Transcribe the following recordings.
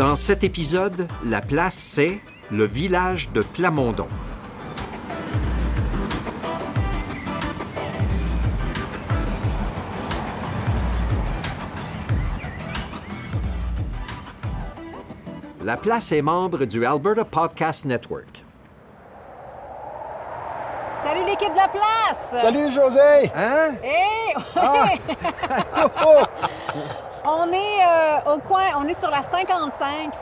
Dans cet épisode, la place c'est le village de Plamondon. La place est membre du Alberta Podcast Network. Salut l'équipe de la place! Salut José! Hein? Hey! Ah! on est euh, au coin, on est sur la 55,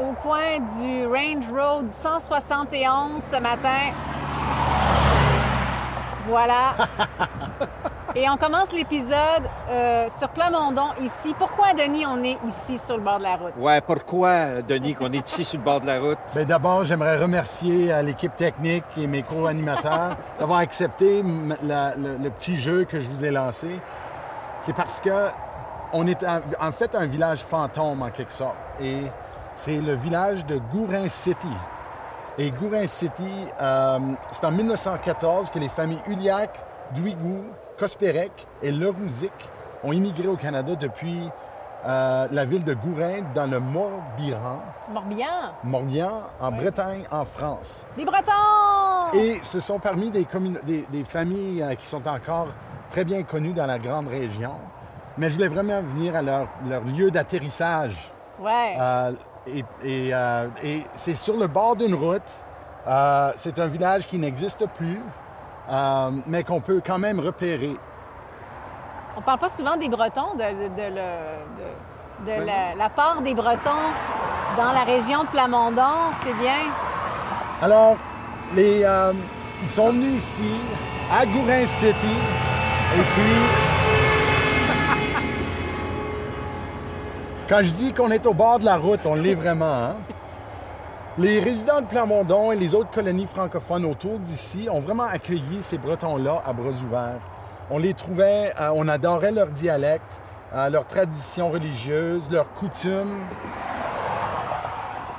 au coin du Range Road 171 ce matin. Voilà. Et on commence l'épisode euh, sur Plamondon, ici. Pourquoi, Denis, on est ici sur le bord de la route? Ouais, pourquoi, Denis, qu'on est ici sur le bord de la route? Ben, D'abord, j'aimerais remercier euh, l'équipe technique et mes co-animateurs d'avoir accepté m- la- le, le petit jeu que je vous ai lancé. C'est parce que on est en, en fait un village fantôme en quelque sorte. Et c'est le village de Gourin City. Et Gourin City, euh, c'est en 1914 que les familles Uliac, Duigou, Cospérec et Lerouzic ont immigré au Canada depuis euh, la ville de Gourin dans le Morbihan. Morbihan? Morbihan, en Bretagne, en France. Les Bretons! Et ce sont parmi des, commun- des, des familles euh, qui sont encore très bien connues dans la grande région. Mais je voulais vraiment venir à leur, leur lieu d'atterrissage. Ouais. Euh, et et, euh, et c'est sur le bord d'une route. Euh, c'est un village qui n'existe plus, mais qu'on peut quand même repérer. On parle pas souvent des Bretons, de, de- de le- de- de la, la part des Bretons dans la région de Plamondon. C'est bien. Alors, les, ils sont venus ici, à Gourin City, et puis... Quand je dis qu'on est au bord de la route, on l'est vraiment. hein? Les résidents de Plamondon et les autres colonies francophones autour d'ici ont vraiment accueilli ces Bretons-là à bras ouverts. On les trouvait, euh, on adorait leur dialecte, euh, leurs traditions religieuses, leurs coutumes,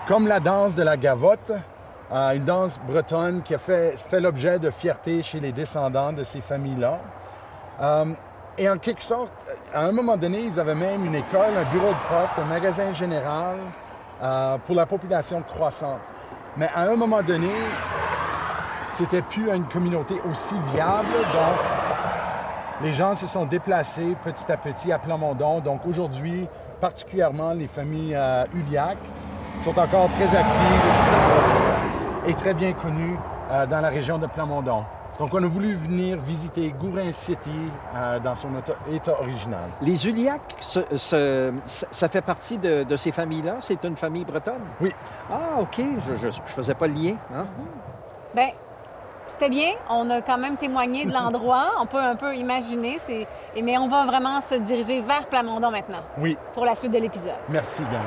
comme la danse de la gavotte, euh, une danse bretonne qui a fait, fait l'objet de fierté chez les descendants de ces familles-là. Et en quelque sorte, à un moment donné, ils avaient même une école, un bureau de poste, un magasin général euh, pour la population croissante. Mais à un moment donné, c'était plus une communauté aussi viable, donc les gens se sont déplacés petit à petit à Plamondon. Donc aujourd'hui, particulièrement les familles euh, Uliac sont encore très actives et très bien connues euh, dans la région de Plamondon. Donc on a voulu venir visiter Gourin City euh, dans son état, original. Les ce- ce- ça fait partie de, de ces familles-là? C'est une famille bretonne? Oui. Ah, OK. Je ne faisais pas le lien. hein? Ben, c'était bien. On a quand même témoigné de l'endroit. On peut un peu imaginer. C'est... et- Mais on va vraiment se diriger vers Plamondon maintenant Oui, pour la suite de l'épisode. merci gang.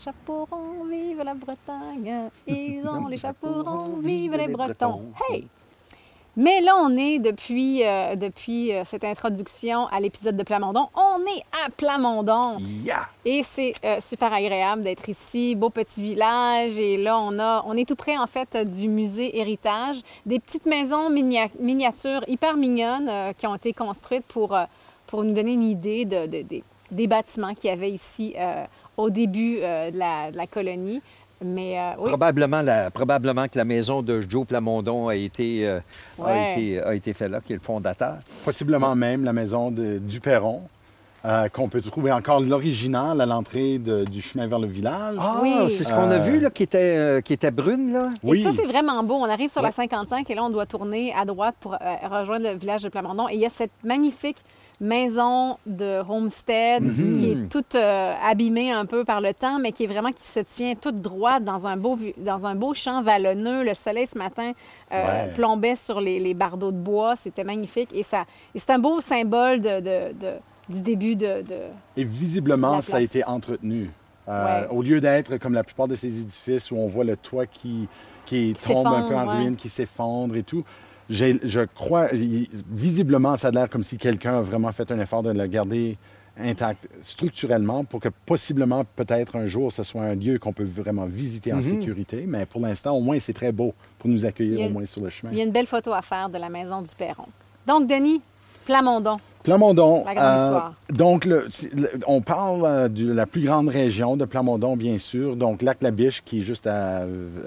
Chapeaux ronds, vive la Bretagne. Ils ont les chapeaux ronds, vive les Bretons. Hey! Mais là, on est depuis, euh, depuis euh, cette introduction à l'épisode de Plamondon. On est à Plamondon. Yeah! Et c'est euh, super agréable d'être ici, beau petit village. Et là, on, a, on est tout près, en fait, du musée Héritage. Des petites maisons minia- miniatures hyper mignonnes qui ont été construites pour, pour nous donner une idée de, de- des- des bâtiments qu'il y avait ici au début euh, de, la, de la colonie. Mais euh, oui, Probablement, la- probablement que la maison de Joe Plamondon a été, euh, a été, a été fait là, qui est le fondateur. Possiblement même la maison de, du Perron, euh, qu'on peut trouver encore l'original à l'entrée de- du chemin vers le village. Ah, Oui. c'est ce qu'on a Euh, vu, là, qui était, euh, qui était brune, là. Et ça, c'est vraiment beau. On arrive sur la Ouais. 55 et là, on doit tourner à droite pour euh, rejoindre le village de Plamondon. Et il y a cette magnifique maison de homestead qui est toute euh, abîmée un peu par le temps, mais qui est vraiment qui se tient toute droite dans un beau, dans un beau champ vallonneux. Le soleil ce matin euh, Ouais. plombait sur les, les bardeaux de bois. C'était magnifique. Et, ça, et c'est un beau symbole de, de- de- du début de... de- Et visiblement, La ça a été entretenu. Euh, Ouais. Au lieu d'être comme la plupart de ces édifices où on voit le toit qui, qui Qui tombe un peu en ouais. ruine, qui s'effondre et tout, je crois, visiblement, ça a l'air comme si quelqu'un a vraiment fait un effort de le garder intact structurellement pour que possiblement, peut-être un jour, ce soit un lieu qu'on peut vraiment visiter en Mhm. sécurité. Mais pour l'instant, au moins, c'est très beau pour nous accueillir au moins sur le chemin. Il y a une belle photo à faire de la maison du Perron. Donc, Denis, Plamondon. Plamondon. La grande histoire. Donc, le- c'est- le- on parle euh, de la plus grande région de Plamondon, bien sûr. Donc, Lac-la-Biche, qui est juste à,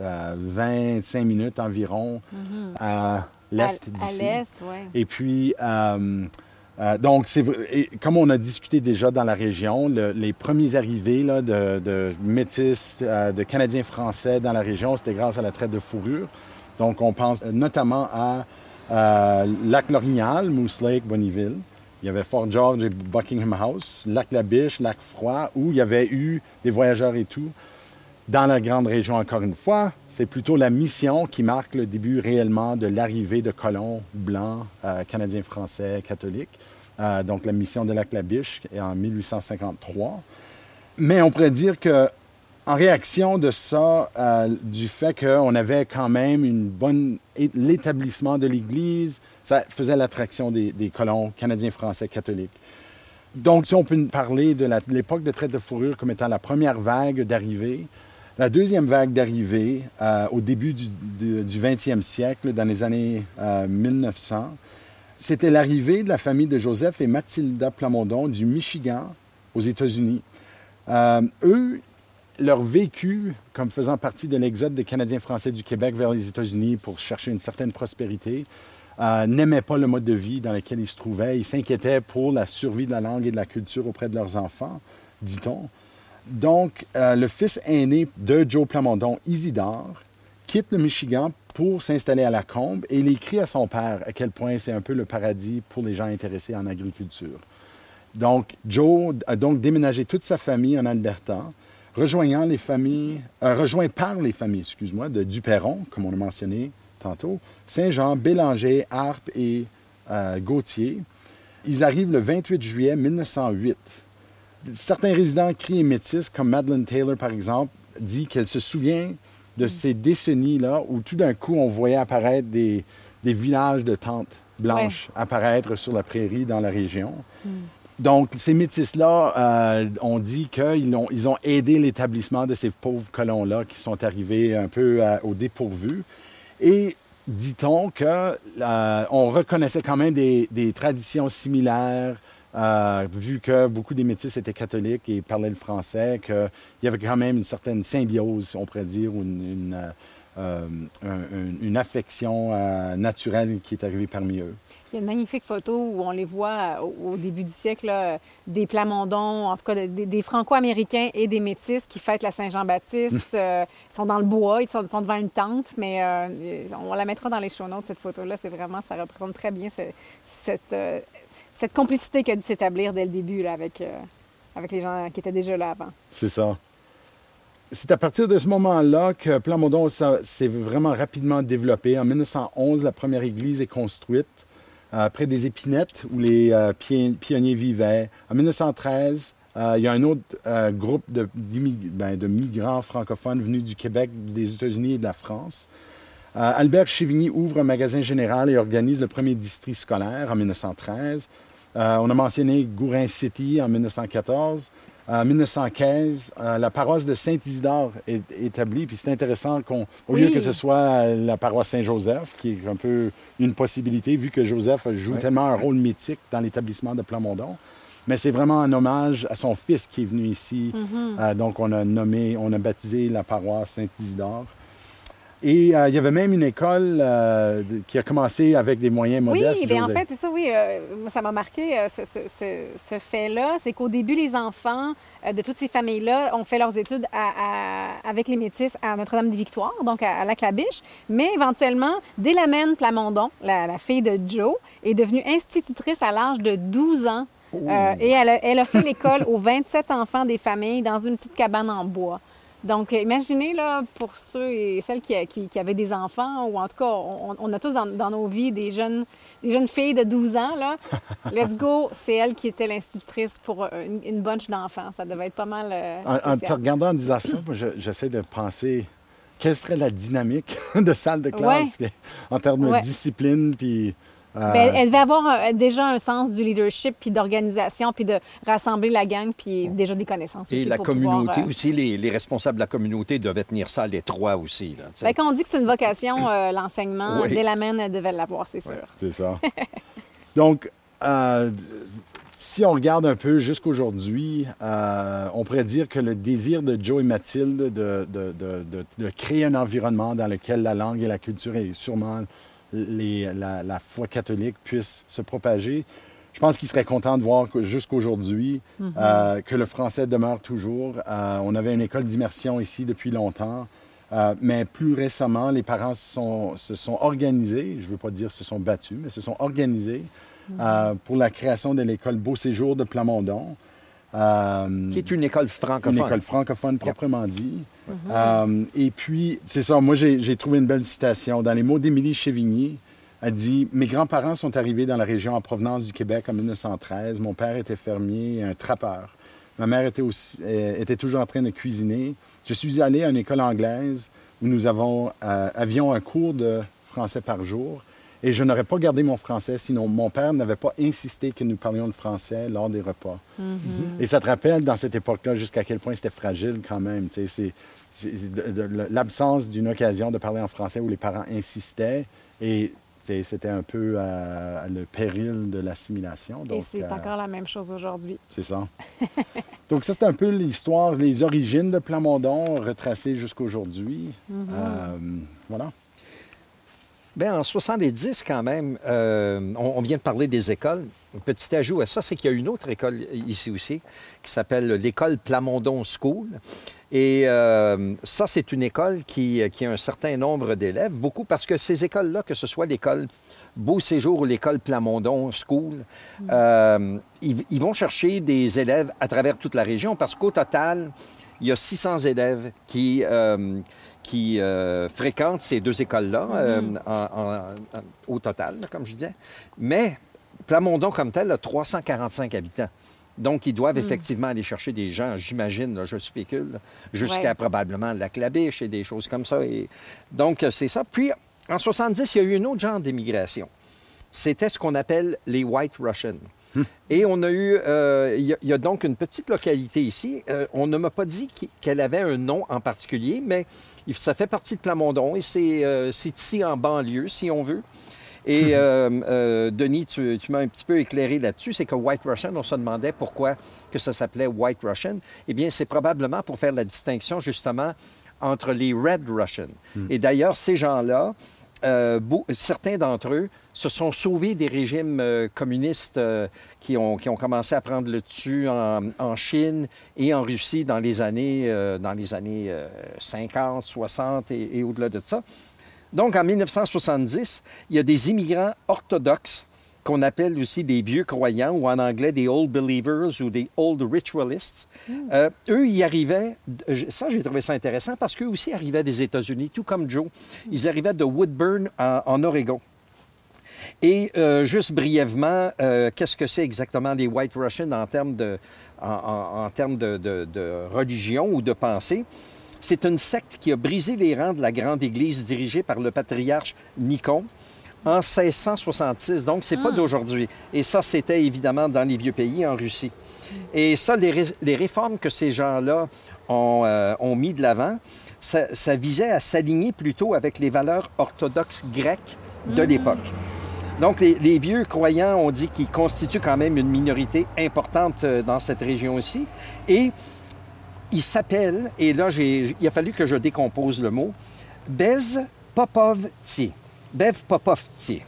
à 25 minutes environ à l'est Mhm. À- d'ici. À l'est, oui. Et puis, euh, euh, donc, et comme on a discuté déjà dans la région, le- les premiers arrivés là, de, de métis, euh, de Canadiens français dans la région, c'était grâce à la traite de fourrure. Donc, on pense notamment à euh, Lac-Lorignal, Moose Lake, Bonnyville. Il y avait Fort George et Buckingham House, Lac-la-Biche, Lac-Froid, où il y avait eu des voyageurs et tout. Dans la grande région, encore une fois, c'est plutôt la mission qui marque le début réellement de l'arrivée de colons blancs, euh, canadiens, français, catholiques. Euh, donc la mission de Lac-la-Biche est en 1853. Mais on pourrait dire que en réaction de ça, euh, du fait qu'on avait quand même une bonne l'établissement de l'Église, ça faisait l'attraction des, colons canadiens, français, catholiques. Donc, si on peut parler de l'époque de traite de fourrure comme étant la première vague d'arrivée, la deuxième vague d'arrivée euh, au début du, du- du 20e siècle, dans les années euh, 1900, c'était l'arrivée de la famille de Joseph et Mathilda Plamondon du Michigan aux États-Unis. Euh, eux, leur vécu comme faisant partie de l'exode des Canadiens français du Québec vers les États-Unis pour chercher une certaine prospérité, euh, n'aimaient pas le mode de vie dans lequel ils se trouvaient. Ils s'inquiétaient pour la survie de la langue et de la culture auprès de leurs enfants, dit-on. Donc, euh, le fils aîné de Joe Plamondon, Isidore, quitte le Michigan pour s'installer à la Combe et il écrit à son père à quel point c'est un peu le paradis pour les gens intéressés en agriculture. Donc, Joe a donc déménagé toute sa famille en Alberta, rejoignant les familles, euh, rejoint par les familles, excuse-moi, de Duperron, comme on a mentionné tantôt, Saint-Jean, Bélanger, Harpe et euh, Gauthier. Ils arrivent le 28 juillet 1908. Certains résidents cris et métis, comme Madeleine Taylor par exemple, dit qu'elle se souvient de ces décennies-là où tout d'un coup on voyait apparaître des, des villages de tentes blanches apparaître sur la prairie dans la région. Donc, ces métis-là euh, ont dit qu'ils ont, ils ont aidé l'établissement de ces pauvres colons-là qui sont arrivés un peu euh, au dépourvu. Et dit-on que euh, on reconnaissait quand même des, traditions similaires, euh, vu que beaucoup des métis étaient catholiques et parlaient le français, qu'il y avait quand même une certaine symbiose, on pourrait dire, ou euh, un- un- une affection naturelle qui est arrivée parmi eux. Il y a une magnifique photo où on les voit euh, au au début du siècle, là, des Plamondons, en tout cas des, des Franco-Américains et des Métis qui fêtent la Saint-Jean-Baptiste. Euh, ils sont dans le bois, ils sont, devant une tente, mais euh, on la mettra dans les show notes, cette photo-là. C'est vraiment, ça représente très bien ce- cette, euh, cette complicité qui a dû s'établir dès le début là, avec, euh, avec les gens qui étaient déjà là avant. C'est ça. C'est à partir de ce moment-là que Plamondon s'est vraiment rapidement développé. En 1911, la première église est construite euh, près des épinettes où les euh, pi- pionniers vivaient. En 1913, euh, il y a un autre euh, groupe ben, de migrants francophones venus du Québec, des États-Unis et de la France. Euh, Albert Chivigny ouvre un magasin général et organise le premier district scolaire en 1913. Euh, on a mentionné Gourin City en 1914. En 1915, euh, la paroisse de Saint-Isidore est établie. Puis c'est intéressant qu'au lieu Oui. que ce soit euh, la paroisse Saint-Joseph, qui est un peu une possibilité, vu que Joseph joue tellement un rôle mythique dans l'établissement de Plamondon. Mais c'est vraiment un hommage à son fils qui est venu ici. Euh, donc on a nommé, on a baptisé la paroisse Saint-Isidore. Et euh, il y avait même une école euh, qui a commencé avec des moyens modestes. Oui, bien en fait, c'est ça, oui. euh, ça m'a marqué, euh, ce, ce- ce- ce fait-là. C'est qu'au début, les enfants de toutes ces familles-là ont fait leurs études à- à- avec les Métis à Notre-Dame-des-Victoires, donc à, à Lac-la-Biche. Mais éventuellement, Délamène Plamondon, la, la fille de Joe, est devenue institutrice à l'âge de 12 ans. Euh, et elle a, elle a fait l'école aux 27 enfants des familles dans une petite cabane en bois. Donc, euh, imaginez, là, pour ceux et celles qui, qui- qui avaient des enfants, ou en tout cas, on, on a tous dans, dans nos vies des jeunes, des jeunes filles de 12 ans, là. Let's go, c'est elle qui était l'institutrice pour euh, une, une bunch d'enfants. Ça devait être pas mal euh, En, en te regardant en disant ça, j'essaie de penser quelle serait la dynamique de salle de classe en termes Ouais. de discipline puis Euh, Ben, elle devait avoir déjà un sens du leadership, puis d'organisation, puis de rassembler la gang, puis déjà des connaissances Et aussi. la pour pouvoir, communauté euh, aussi, les, les responsables de la communauté devaient tenir ça à l'étroit aussi. Là, ben, quand on dit que c'est une vocation, euh, l'enseignement, Oui. dès la main, elle devait l'avoir, c'est sûr. C'est ça. Donc, euh, si on regarde un peu jusqu'aujourd'hui, on pourrait dire que le désir de Joe et Mathilde de, de- de- de- de créer un environnement dans lequel la langue et la culture et sûrement les- la, la foi catholique puissent se propager, je pense qu'ils seraient contents de voir jusqu'aujourd'hui euh, que le français demeure toujours. Euh, on avait une école d'immersion ici depuis longtemps. Euh, mais plus récemment, les parents se sont, se sont organisés, je ne veux pas dire se sont battus, mais se sont organisés euh, pour la création de l'école Beau Séjour de Plamondon. Euh, Qui est une école francophone. une école francophone proprement dit. Euh, et puis, c'est ça, moi j'ai j'ai trouvé une belle citation. Dans les mots d'Émilie Chevigny, elle dit Mes grands-parents sont arrivés dans la région en provenance du Québec en 1913. Mon père était fermier et un trappeur. Ma mère était, aussi, euh, était toujours en train de cuisiner. Je suis allé à une école anglaise où nous avons, euh, avions un cours de français par jour. Et je n'aurais pas gardé mon français sinon mon père n'avait pas insisté que nous parlions de français lors des repas. Et ça te rappelle, dans cette époque-là, jusqu'à quel point c'était fragile quand même. C'est, l'absence d'une occasion de parler en français où les parents insistaient et c'était un peu euh, le péril de l'assimilation. Et c'est euh, encore la même chose aujourd'hui. c'est ça. Donc, ça, c'est un peu l'histoire, les origines de Plamondon retracées jusqu'aujourd'hui. Euh, voilà. Bien, en 70, quand même, euh, on, vient de parler des écoles. Un petit ajout à ça, c'est qu'il y a une autre école ici aussi qui s'appelle l'école Plamondon School. Et euh, ça, c'est une école qui, a un certain nombre d'élèves, beaucoup parce que ces écoles-là, que ce soit l'école Beau Séjour ou l'école Plamondon School, euh, ils, ils vont chercher des élèves à travers toute la région parce qu'au total, il y a 600 élèves qui, qui euh, fréquentent ces deux écoles-là euh, en- en- au total, comme je disais. Mais Plamondon, comme tel, a 345 habitants. Donc, ils doivent effectivement aller chercher des gens, j'imagine, je spécule, jusqu'à Ouais. probablement la Clabiche et des choses comme ça. Et donc, euh, c'est ça. Puis, en 70, il y a eu un autre genre d'immigration. C'était ce qu'on appelle les White Russians. Et on a eu, euh, il y, a- il y a donc une petite localité ici. Euh, on ne m'a pas dit qu'- qu'elle avait un nom en particulier, mais ça fait partie de Plamondon et c'est euh, c'est ici en banlieue, si on veut. Et Denis, tu, tu m'as un petit peu éclairé là-dessus, c'est que White Russian, on se demandait pourquoi que ça s'appelait White Russian. Eh bien, c'est probablement pour faire la distinction justement entre les Red Russians. Et d'ailleurs, ces gens-là, euh, certains d'entre eux se sont sauvés des régimes euh, communistes euh, qui, ont, qui ont commencé à prendre le dessus en, Chine et en Russie dans les années, dans les années euh, 50, 60 et, et au-delà de ça. Donc, en 1970, il y a des immigrants orthodoxes qu'on appelle aussi des vieux croyants ou en anglais des old believers ou des old ritualists. Euh, eux, ils arrivaient, ça j'ai trouvé ça intéressant parce qu'eux aussi arrivaient des États-Unis, tout comme Joe. Ils arrivaient de Woodburn en, en Oregon. Et euh, juste brièvement, euh, qu'est-ce que c'est exactement les White Russians en termes de, en, en- en termes de, de- de religion ou de pensée? C'est une secte qui a brisé les rangs de la grande Église dirigée par le patriarche Nikon en 1666. Donc, c'est pas d'aujourd'hui. Et ça, c'était évidemment dans les vieux pays, en Russie. Et ça, les, ré- les réformes que ces gens-là ont, euh, ont mis de l'avant, ça, ça visait à s'aligner plutôt avec les valeurs orthodoxes grecques de l'époque. Donc, les, les vieux croyants ont dit qu'ils constituent quand même une minorité importante euh, dans cette région aussi. Et ils s'appellent, et là, il a fallu que je décompose le mot, Bez Popovti. Bev Popovti.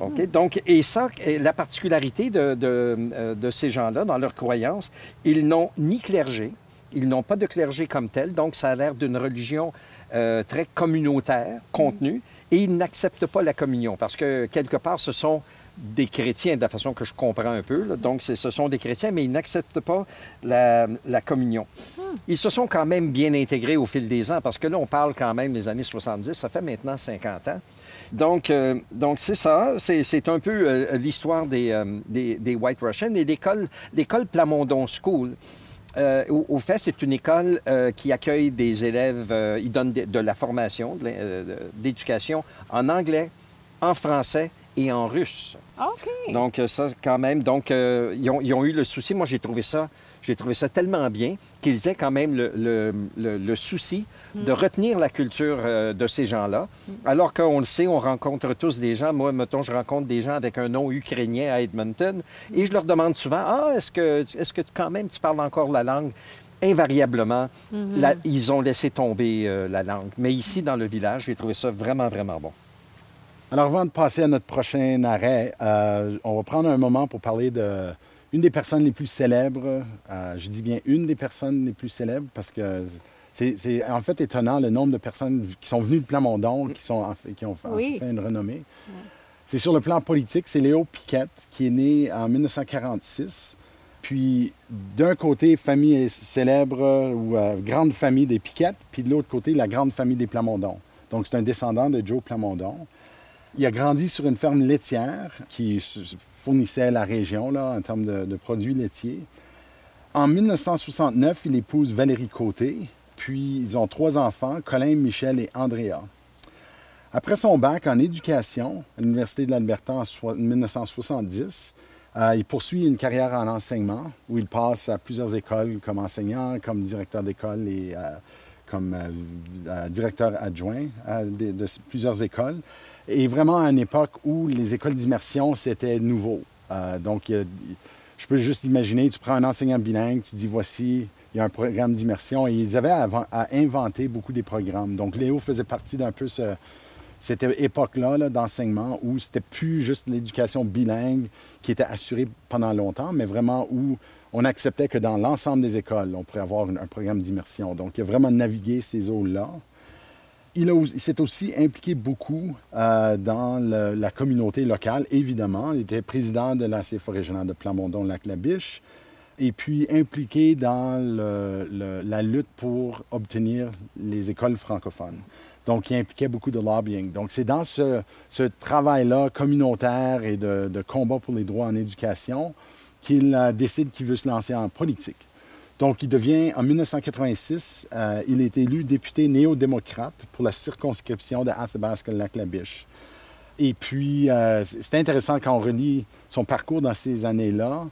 OK? Donc, et ça, la particularité de, de, euh, de ces gens-là, dans leur croyance, ils n'ont ni clergé, ils n'ont pas de clergé comme tel, donc ça a l'air d'une religion euh, très communautaire, contenue, et ils n'acceptent pas la communion, parce que quelque part, ce sont des chrétiens, de la façon que je comprends un peu. là. Donc, ce sont des chrétiens, mais ils n'acceptent pas la, la communion. Ils se sont quand même bien intégrés au fil des ans, parce que là, on parle quand même des années 70, ça fait maintenant 50 ans. Donc, euh, donc c'est ça, c'est un peu euh, l'histoire des, euh, des, des White Russians. Et l'école l'école Plamondon School, au, fait, c'est une école qui accueille des élèves, ils donnent de, la formation, d'éducation en anglais, en français et en russe. OK. Donc, euh, ça, quand même, donc, euh, ils, ont, ils ont eu le souci. Moi, j'ai trouvé ça, j'ai trouvé ça tellement bien qu'ils aient quand même le, le- le- le souci de retenir la culture euh, de ces gens-là. Alors qu'on le sait, on rencontre tous des gens. Moi, mettons, je rencontre des gens avec un nom ukrainien à Edmonton et je leur demande souvent Ah, est-ce que, est-ce que quand même tu parles encore la langue Invariablement, la- ils ont laissé tomber euh, la langue. Mais ici, dans le village, j'ai trouvé ça vraiment, vraiment bon. Alors, avant de passer à notre prochain arrêt, euh, on va prendre un moment pour parler de une des personnes les plus célèbres. Euh, je dis bien une des personnes les plus célèbres parce que c'est en fait étonnant le nombre de personnes qui sont venues de Plamondon, qui, sont ont Oui. fait une renommée. C'est sur le plan politique, c'est Léo Piquette qui est né en 1946. Puis, d'un côté, famille célèbre ou euh, grande famille des Piquettes, puis de l'autre côté, la grande famille des Plamondon. Donc, c'est un descendant de Joe Plamondon. Il a grandi sur une ferme laitière qui fournissait la région là, en termes de, produits laitiers. En 1969, il épouse Valérie Côté, puis ils ont trois enfants, Colin, Michel et Andrea. Après son bac en éducation à l'Université de l'Alberta en soi- 1970, euh, il poursuit une carrière en enseignement où il passe à plusieurs écoles comme enseignant, comme directeur d'école et euh, comme euh, directeur adjoint de, plusieurs écoles. Et vraiment à une époque où les écoles d'immersion, c'était nouveau. Euh, donc, je peux juste imaginer, tu prends un enseignant bilingue, tu dis voici, il y a un programme d'immersion. Et ils avaient à, à inventer beaucoup des programmes. Donc, Léo faisait partie d'un peu ce, cette époque-là là, d'enseignement où c'était plus juste l'éducation bilingue qui était assurée pendant longtemps, mais vraiment où on acceptait que dans l'ensemble des écoles, on pourrait avoir un, programme d'immersion. Donc, il a vraiment navigué ces eaux-là. Il, s'est aussi impliqué beaucoup euh, dans la communauté locale, évidemment. Il était président de la CFA régionale de Plamondon-Lac-la-Biche et puis impliqué dans la lutte pour obtenir les écoles francophones. Donc, il impliquait beaucoup de lobbying. Donc, c'est dans ce, travail-là communautaire et de combat pour les droits en éducation qu'il décide qu'il veut se lancer en politique. Donc, il devient, en 1986, euh, il est élu député néo-démocrate pour la circonscription de Athabasca-Lac-la-Biche. Et puis, euh, c'est intéressant quand on relit son parcours dans ces années-là.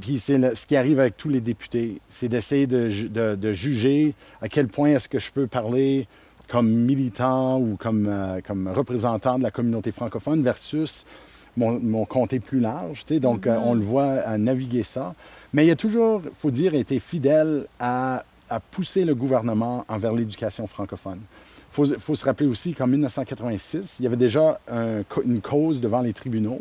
Puis, c'est ce qui arrive avec tous les députés, c'est d'essayer de, ju- de- de juger à quel point est-ce que je peux parler comme militant ou comme, euh, comme représentant de la communauté francophone versus mon, mon comté plus large. tu sais. Donc, euh, on le voit à naviguer ça. Mais il a toujours, il faut dire, été fidèle à, à pousser le gouvernement envers l'éducation francophone. Il faut, faut se rappeler aussi qu'en 1986, il y avait déjà un une cause devant les tribunaux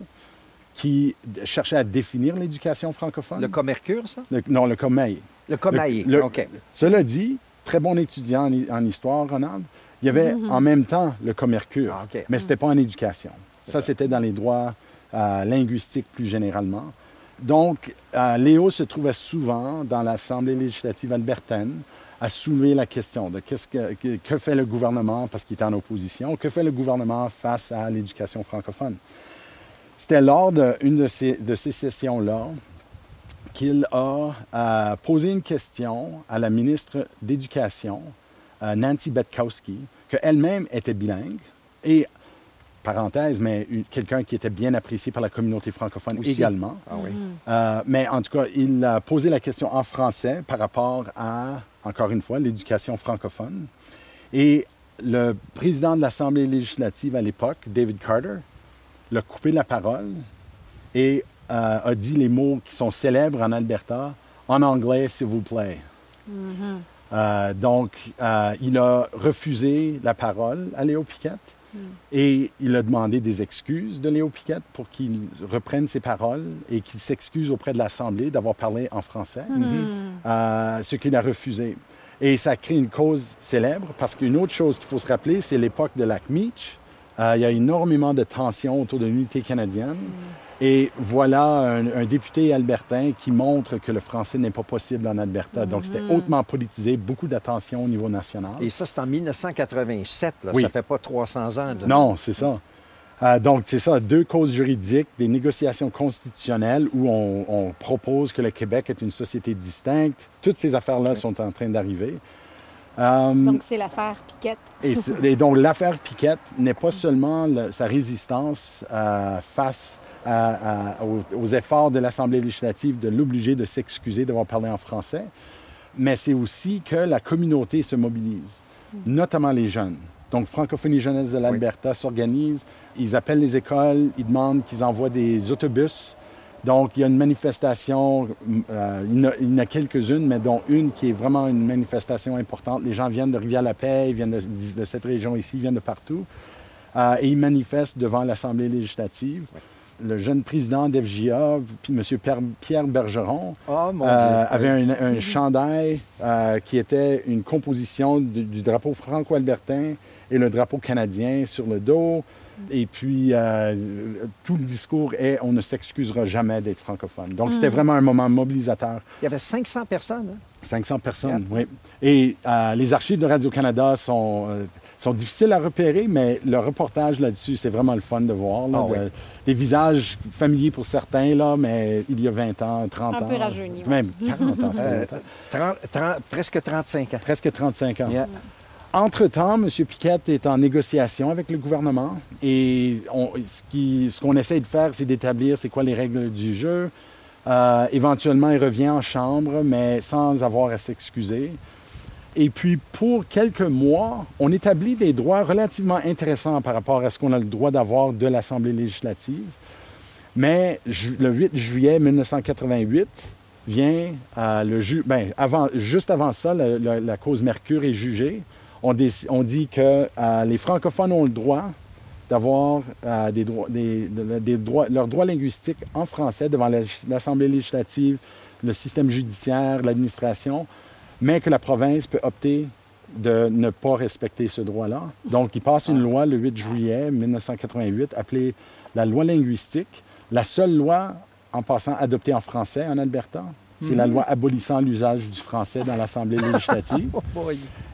qui cherchait à définir l'éducation francophone. Le Comercure, ça? Le- non, le Comeil. Le Comaï. Le- OK. Cela dit, très bon étudiant en, en histoire, Ronald, il y avait en même temps le Comercure, Ah, mais ce n'était pas en éducation. Ça, c'était dans les droits euh, linguistiques plus généralement. Donc, euh, Léo se trouvait souvent dans l'Assemblée législative albertaine à soulever la question de qu'est-ce que, que, que fait le gouvernement parce qu'il était en opposition, que fait le gouvernement face à l'éducation francophone. C'était lors d'une de ces, de ces sessions-là qu'il a euh, posé une question à la ministre d'Éducation, euh, Nancy Betkowski, qu'elle-même était bilingue et, parenthèse, mais quelqu'un qui était bien apprécié par la communauté francophone Aussi. également. Ah oui. Euh, mais en tout cas, il a posé la question en français par rapport à, encore une fois, l'éducation francophone. Et le président de l'Assemblée législative à l'époque, David Carter, l'a coupé la parole et euh, a dit les mots qui sont célèbres en Alberta, en anglais, s'il vous plaît. Euh, donc, euh, il a refusé la parole à Léo Piquette et il a demandé des excuses de Léo Piquette pour qu'il reprenne ses paroles et qu'il s'excuse auprès de l'Assemblée d'avoir parlé en français, Euh, ce qu'il a refusé. Et ça a créé une cause célèbre parce qu'une autre chose qu'il faut se rappeler, c'est l'époque de Lac Meach. Euh, il y a énormément de tensions autour de l'unité canadienne. Et voilà un, un député albertain qui montre que le français n'est pas possible en Alberta. Donc, c'était hautement politisé, beaucoup d'attention au niveau national. Et ça, c'est en 1987. Là. Oui. Ça fait pas 300 ans. là. Non, c'est ça. Euh, donc, c'est ça, deux causes juridiques, des négociations constitutionnelles où on, on propose que le Québec est une société distincte. Toutes ces affaires-là sont en train d'arriver. Euh, Donc, c'est l'affaire Piquette. et, et donc, l'affaire Piquette n'est pas seulement le- sa résistance euh, face à- à- aux, aux efforts de l'Assemblée législative de l'obliger de s'excuser d'avoir parlé en français, mais c'est aussi que la communauté se mobilise, notamment les jeunes. Donc, Francophonie Jeunesse de l'Alberta s'organise, ils appellent les écoles, ils demandent qu'ils envoient des autobus. Donc, il y a une manifestation, euh, il y en a- quelques-unes, mais dont une qui est vraiment une manifestation importante. Les gens viennent de Rivière-la-Paix, ils viennent de, de cette région ici, ils viennent de partout. Euh, et ils manifestent devant l'Assemblée législative. Le jeune président d'FJA, puis M. Pierre, Bergeron, Oh, mon euh, avait un, un chandail euh, qui était une composition du, du drapeau franco-albertain et le drapeau canadien sur le dos. Et puis, euh, tout le discours est on ne s'excusera jamais d'être francophone. Donc, c'était vraiment un moment mobilisateur. Il y avait 500 personnes. hein? 500 personnes, oui. Et euh, les archives de Radio-Canada sont, euh, sont difficiles à repérer, mais le reportage là-dessus, c'est vraiment le fun de voir. là, Ah de- oui. Des visages familiers pour certains, là, mais il y a 20 ans, 30 Un ans. peu rajeuni. Même 40 ans, ça fait Euh, longtemps. 30 30 presque 35 ans. Presque 35 ans. Yeah. Entre-temps, M. Piquet est en négociation avec le gouvernement et on- ce qui- ce qu'on essaie de faire, c'est d'établir c'est quoi les règles du jeu. Euh, éventuellement, il revient en chambre, mais sans avoir à s'excuser. Et puis, pour quelques mois, on établit des droits relativement intéressants par rapport à ce qu'on a le droit d'avoir de l'Assemblée législative. Mais le 8 juillet 1988 vient euh, le ju- ben, avant, juste avant ça, la cause Mercure est jugée. On, on dit que euh, les francophones ont le droit d'avoir euh, des des, de- des droits, leurs droits linguistiques en français devant la- l'Assemblée législative, le système judiciaire, l'administration, mais que la province peut opter de ne pas respecter ce droit-là. Donc, il passe une loi le 8 juillet 1988 appelée la loi linguistique, la seule loi en passant adoptée en français en Alberta. C'est la loi abolissant l'usage du français dans l'Assemblée législative. Oh.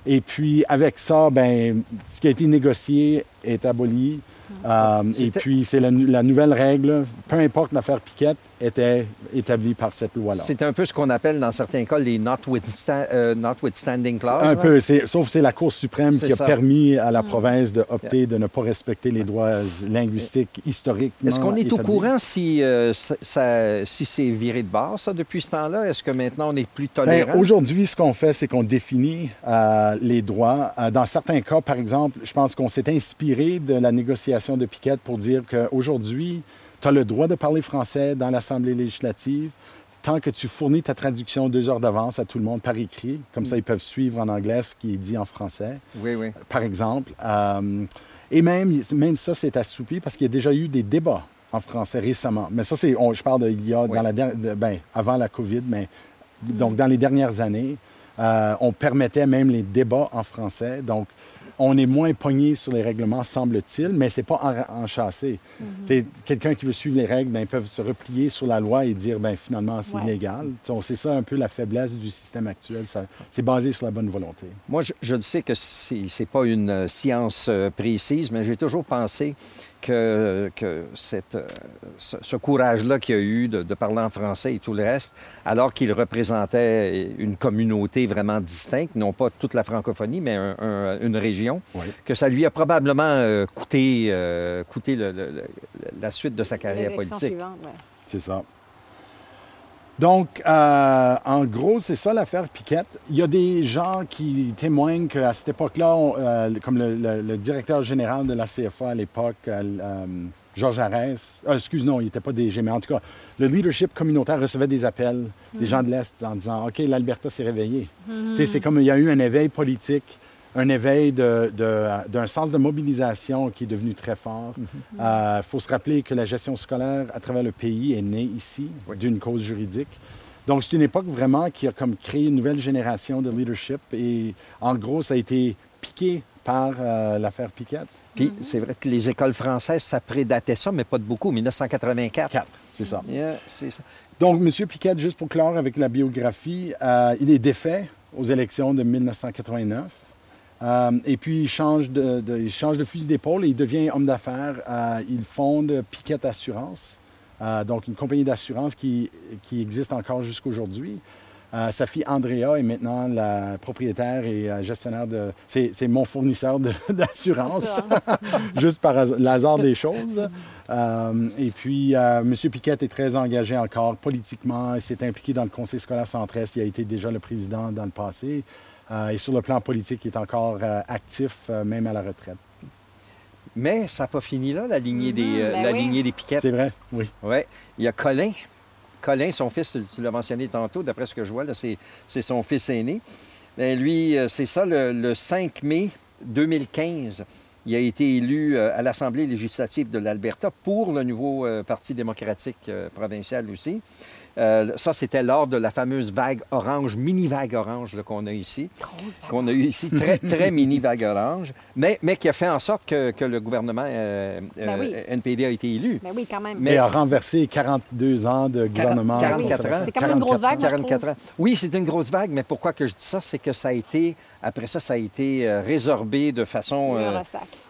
Et puis, avec ça, ben, ce qui a été négocié est aboli. Euh, et puis, c'est la nouvelle règle, peu importe l'affaire Piquette, était établie par cette loi-là. C'est un peu ce qu'on appelle dans certains cas les notwithsta- euh, notwithstanding clauses. Un là. peu, sauf que c'est la Cour suprême qui a ça. permis à la province de opter de ne pas respecter les droits linguistiques historiques. Est-ce qu'on est au courant si, euh, ça- si c'est viré de bord, ça, depuis ce temps-là? Est-ce que maintenant on est plus tolérant? Ben, Aujourd'hui, ce qu'on fait, c'est qu'on définit euh, les droits. Euh, dans certains cas, par exemple, je pense qu'on s'est inspiré de la négociation de Piquette pour dire qu'aujourd'hui, tu as le droit de parler français dans l'Assemblée législative tant que tu fournis ta traduction deux heures d'avance à tout le monde par écrit. Comme ça, ils peuvent suivre en anglais ce qui est dit en français Oui, oui. par exemple. Euh, et même, même ça, c'est assoupi parce qu'il y a déjà eu des débats en français récemment. Mais ça, c'est, on- je parle de, il y a, Oui. dans la, de- ben, avant la COVID, mais donc dans les dernières années, euh, on permettait même les débats en français. Donc, on est moins pogné sur les règlements, semble-t-il, mais c'est pas en- enchâssé. C'est Quelqu'un qui veut suivre les règles, ben, ils peuvent se replier sur la loi et dire, ben, finalement, c'est Ouais. illégal. Donc, C'est ça un peu la faiblesse du système actuel. C'est basé sur la bonne volonté. Moi, je, je le sais que c'est n'est pas une euh, science euh, précise, mais j'ai toujours pensé que, que cette, euh, ce, ce courage-là qu'il y a eu de, de parler en français et tout le reste, alors qu'il représentait une communauté vraiment distincte, non pas toute la francophonie, mais un- un- une région, Oui. que ça lui a probablement euh, coûté, euh, coûté le- le- le- la suite de sa carrière politique. ouais. C'est ça. Donc, euh, en gros, c'est ça l'affaire Piquette. Il y a des gens qui témoignent qu'à cette époque-là, euh, comme le, le- le directeur général de la CFA à l'époque, euh, euh, Georges Arès, euh, excuse, non, il n'était pas DG, mais en tout cas, le leadership communautaire recevait des appels des gens de l'Est en disant OK, l'Alberta s'est réveillée. Tu sais, C'est comme il y a eu un éveil politique, un éveil de- de- d'un sens de mobilisation qui est devenu très fort. Il faut se rappeler que la gestion scolaire à travers le pays est née ici Oui. d'une cause juridique. Donc, c'est une époque vraiment qui a comme créé une nouvelle génération de leadership et en gros, ça a été piqué par euh, l'affaire Piquette. Puis c'est vrai que les écoles françaises, ça prédatait ça, mais pas de beaucoup. 1984. Quatre, c'est ça. Yeah, c'est ça. Donc, M. Piquette, juste pour clore avec la biographie, euh, il est défait aux élections de 1989. Euh, et puis, il change de, de- il change de fusil d'épaule et il devient homme d'affaires. Euh, il fonde Piquette Assurance, euh, donc une compagnie d'assurance qui, qui existe encore jusqu'aujourd'hui. Euh, sa fille Andrea est maintenant la propriétaire et gestionnaire de. C'est c'est mon fournisseur d'assurance, juste par has- hasard des choses. Et puis, M. Piquette est très engagé encore politiquement. Il s'est impliqué dans le Conseil scolaire centre-est. Il a été déjà le président dans le passé. Euh, et sur le plan politique, il est encore euh, actif, euh, même à la retraite. Mais ça n'a pas fini là, la lignée, des, euh, ben la oui. lignée des piquettes. C'est vrai, oui. Ouais. Il y a Colin. Colin, son fils, tu- l'as mentionné tantôt, d'après ce que je vois, là, c'est, c'est son fils aîné. Ben, lui, c'est ça, le, le 5 mai 2015, il a été élu à l'Assemblée législative de l'Alberta pour le nouveau euh, Parti démocratique euh, provincial aussi. Euh, ça, c'était lors de la fameuse vague orange, mini-vague orange qu'on a ici, Grosse vague. qu'on a eu ici, très, très mini vague orange, mais, mais qui a fait en sorte que, que le gouvernement euh, Ben oui. euh, NPD a été élu. Ben oui, quand même. Mais- a renversé 42 ans de gouvernement. 44 conservateur. ans. C'est quand même une grosse 44 ans. vague, moi, je 44 ans. Oui, c'est une grosse vague, mais pourquoi que je dis ça? C'est que ça a été, après ça, ça a été euh, résorbé de façon,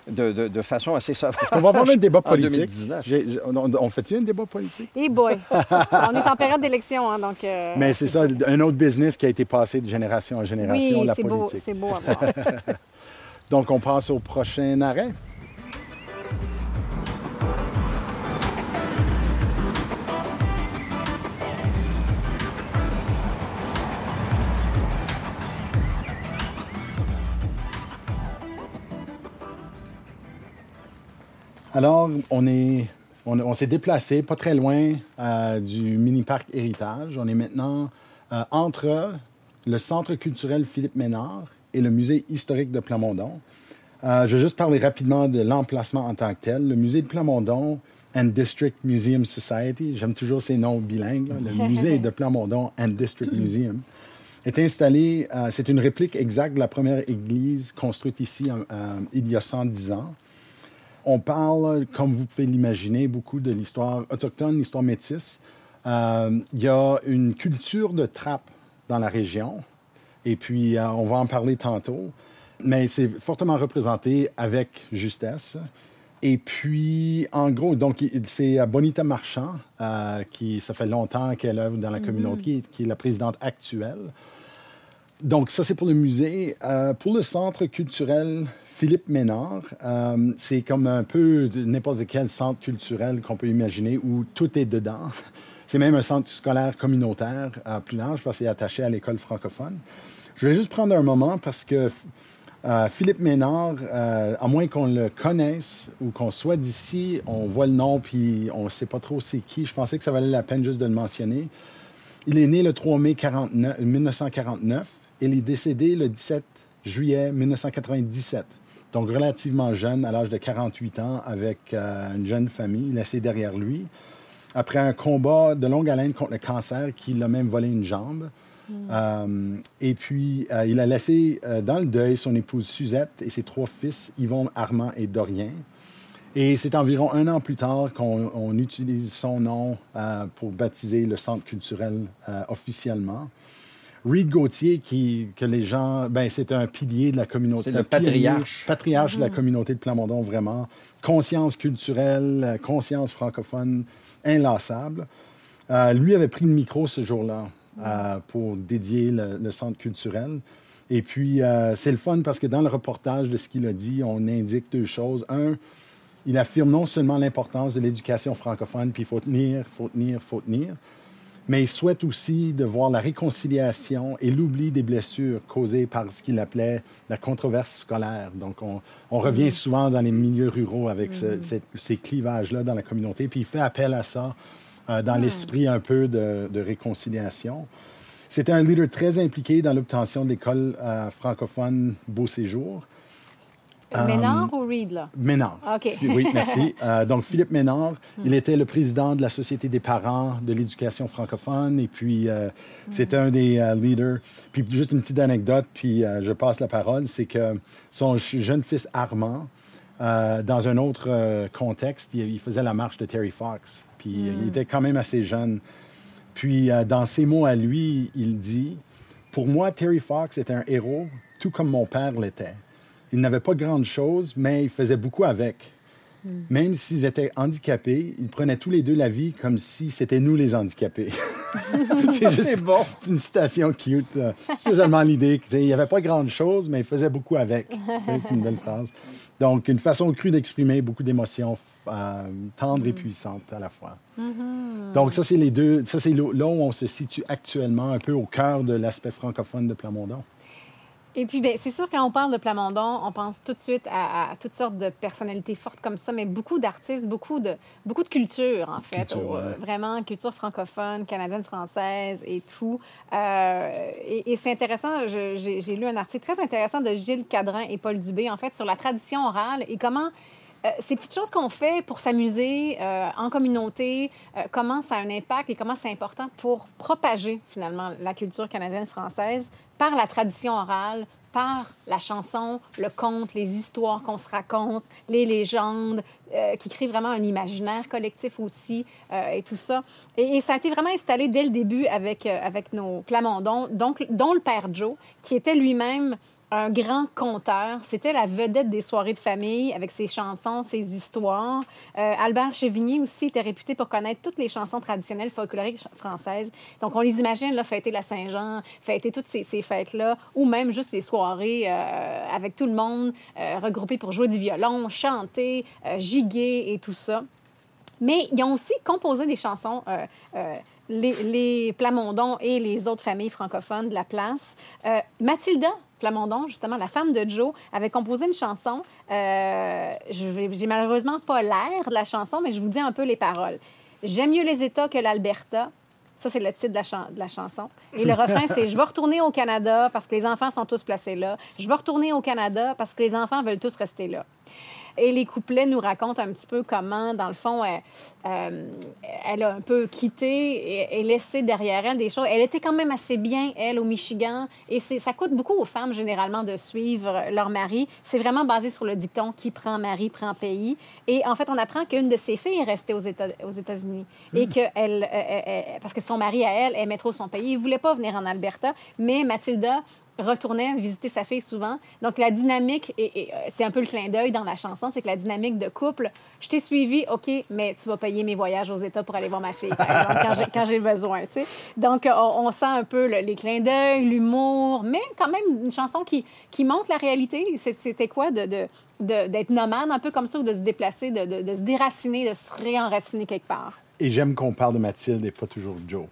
de, de- de façon assez sauvage. On va avoir un débat En politique. 2019. J'ai- j'ai- on, on fait-tu un débat politique? Et boy! On est en période d'élection, hein, donc... euh, Mais c'est ça, un autre business qui a été passé de génération en génération, Oui, la c'est beau, politique. c'est beau à voir. Donc, on passe au prochain arrêt. Alors, on est, on, on s'est déplacé pas très loin euh, du mini-parc Héritage. On est maintenant euh, entre le Centre culturel Philippe Ménard et le Musée historique de Plamondon. Euh, je vais juste parler rapidement de l'emplacement en tant que tel. Le Musée de Plamondon and District Museum Society, j'aime toujours ces noms bilingues, là. le Musée de Plamondon and District Museum, est installé, euh, c'est une réplique exacte de la première église construite ici il y a 110 ans. On parle, comme vous pouvez l'imaginer, beaucoup de l'histoire autochtone, l'histoire métisse. Euh, il y a une culture de trappe dans la région, et puis euh, on va en parler tantôt, mais c'est fortement représenté avec justesse. Et puis, en gros, donc c'est euh, Bonita Marchand, euh, qui ça fait longtemps qu'elle œuvre dans la communauté, qui est la présidente actuelle. Donc, ça, c'est pour le musée. Pour le centre culturel Philippe Ménard, euh, c'est comme un peu n'importe quel centre culturel qu'on peut imaginer où tout est dedans. C'est même un centre scolaire communautaire plus large parce qu'il est attaché à l'école francophone. Je vais juste prendre un moment parce que euh, Philippe Ménard, euh, à moins qu'on le connaisse ou qu'on soit d'ici, on voit le nom puis on ne sait pas trop c'est qui. Je pensais que ça valait la peine juste de le mentionner. Il est né le 3 mai 49 1949 et il est décédé le 17 juillet 1997. Donc relativement jeune, à l'âge de 48 ans, avec euh, une jeune famille laissée derrière lui. Après un combat de longue haleine contre le cancer qui l'a même volé une jambe. Euh, et puis, euh, il a laissé dans le deuil son épouse Suzette et ses trois fils, Yvon, Armand et Dorien. Et c'est environ un an plus tard qu'on on utilise son nom pour baptiser le centre culturel officiellement. Reed Gauthier, qui, que les gens, ben, c'est un pilier de la communauté. C'est le patriarche. Patriarche de la communauté de Plamondon, vraiment. Conscience culturelle, conscience francophone, inlassable. Euh, lui avait pris le micro ce jour-là euh, pour dédier le, le centre culturel. Et puis, euh, c'est le fun parce que dans le reportage de ce qu'il a dit, on indique deux choses. Un, il affirme non seulement l'importance de l'éducation francophone, puis il faut tenir, faut tenir, faut tenir, mais il souhaite aussi de voir la réconciliation et l'oubli des blessures causées par ce qu'il appelait la controverse scolaire. Donc, on, on revient souvent dans les milieux ruraux avec ce- cette- ces clivages-là dans la communauté, puis il fait appel à ça euh, dans l'esprit un peu de, de réconciliation. C'était un leader très impliqué dans l'obtention de l'école euh, francophone Beau Séjour. Ménard ou Reed, là? Ménard. OK. Oui, merci. Euh, donc, Philippe Ménard, il était le président de la Société des parents de l'éducation francophone et puis euh, c'était un des euh, leaders. Puis, juste une petite anecdote, puis euh, je passe la parole, c'est que son jeune fils Armand, euh, dans un autre euh, contexte, il, il faisait la marche de Terry Fox. Puis, il était quand même assez jeune. Puis, euh, dans ses mots à lui, il dit Pour moi, Terry Fox était un héros, tout comme mon père l'était. Il n'avait pas grande chose, mais il faisait beaucoup avec. Même s'ils étaient handicapés, ils prenaient tous les deux la vie comme si c'était nous les handicapés. c'est juste bon. une citation cute. euh, spécialement l'idée qu'il n'y avait pas grand-chose, mais il faisait beaucoup avec. C'est une belle phrase. Donc, une façon crue d'exprimer beaucoup d'émotions euh, tendres et puissantes à la fois. Donc, ça, c'est les deux. Ça, c'est là où on se situe actuellement, un peu au cœur de l'aspect francophone de Plamondon. Et puis, ben, c'est sûr, quand on parle de Plamondon, on pense tout de suite à, à toutes sortes de personnalités fortes comme ça, mais beaucoup d'artistes, beaucoup de, beaucoup de culture, en fait. Culture, Euh, ouais. Vraiment, culture francophone, canadienne, française et tout. Euh, et et c'est intéressant, j'ai j'ai lu un article très intéressant de Gilles Cadrin et Paul Dubé, en fait, sur la tradition orale et comment euh, ces petites choses qu'on fait pour s'amuser euh, en communauté, euh, comment ça a un impact et comment c'est important pour propager finalement la culture canadienne-française par la tradition orale, par la chanson, le conte, les histoires qu'on se raconte, les légendes, euh, qui créent vraiment un imaginaire collectif aussi euh, et tout ça. Et, ça a été vraiment installé dès le début avec, euh, avec nos Plamondons, donc, dont le père Joe, qui était lui-même un grand conteur. C'était la vedette des soirées de famille avec ses chansons, ses histoires. Euh, Albert Chevigny aussi était réputé pour connaître toutes les chansons traditionnelles folkloriques françaises. Donc, on les imagine, là, fêter la Saint-Jean, fêter toutes ces, fêtes-là, ou même juste les soirées euh, avec tout le monde, euh, regroupés pour jouer du violon, chanter, euh, giguer et tout ça. Mais ils ont aussi composé des chansons, les, les Plamondon et les autres familles francophones de la place. Euh, Mathilda Plamondon, justement, la femme de Joe, avait composé une chanson. Euh, J'ai malheureusement pas l'air de la chanson, mais je vous dis un peu les paroles. J'aime mieux les États que l'Alberta. Ça, c'est le titre de la chanson. Et le refrain, c'est Je vais retourner au Canada parce que les enfants sont tous placés là. Je vais retourner au Canada parce que les enfants veulent tous rester là. Et les couplets nous racontent un petit peu comment, dans le fond, elle, euh, elle a un peu quitté et, et laissé derrière elle des choses. Elle était quand même assez bien, elle, au Michigan. Et ça coûte beaucoup aux femmes, généralement, de suivre leur mari. C'est vraiment basé sur le dicton qui prend mari, prend pays. Et en fait, on apprend qu'une de ses filles est restée aux États- aux États-Unis. Et que elle, euh, euh, euh, parce que son mari, à elle, aimait trop son pays. Il ne voulait pas venir en Alberta. Mais Mathilda retournait visiter sa fille souvent. Donc, la dynamique, et, euh, c'est un peu le clin d'œil dans la chanson, c'est que la dynamique de couple, je t'ai suivi, OK, mais tu vas payer mes voyages aux États pour aller voir ma fille, quand j'ai- besoin, tu. Donc, euh, on, sent un peu le- les clins d'œil, l'humour, mais quand même une chanson qui, qui montre la réalité. C'était quoi de... de d'être nomade un peu comme ça ou de se déplacer, de- de se déraciner, de se réenraciner quelque part? Et j'aime qu'on parle de Mathilde et pas toujours de Joe.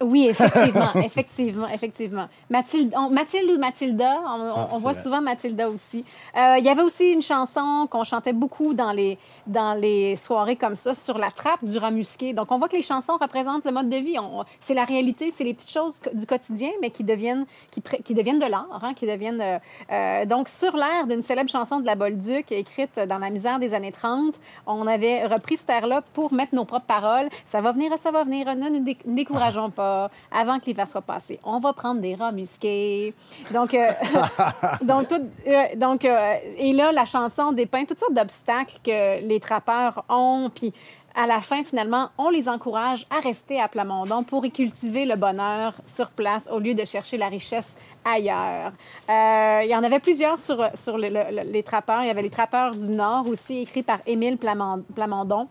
Oui, effectivement, effectivement, effectivement. Mathilde, on- Mathilde ou Mathilda, on, Ah, on voit vrai. souvent Mathilda aussi. Euh, Il y avait aussi une chanson qu'on chantait beaucoup dans les, dans les soirées comme ça, sur la trappe du rat musqué. Donc, on voit que les chansons représentent le mode de vie. C'est la réalité, c'est les petites choses du quotidien, mais qui deviennent, qui, qui deviennent de l'art, hein, qui deviennent... euh, euh, donc, sur l'air d'une célèbre chanson de la Bolduc, écrite dans la misère des années 30, on avait repris cette air-là pour mettre nos propres paroles. Ça va venir, ça va venir, ne nous dé- décourageons pas avant que l'hiver soit passé. On va prendre des rats musqués. Donc, euh, donc, tout- euh, donc euh, et là, la chanson dépeint toutes sortes d'obstacles que les trappeurs ont, puis à la fin, finalement, on les encourage à rester à Plamondon pour y cultiver le bonheur sur place au lieu de chercher la richesse ailleurs. Euh, il y en avait plusieurs sur, sur le- le- le- les trappeurs. Il y avait les trappeurs du Nord aussi, écrits par Émile Plamond- Plamondon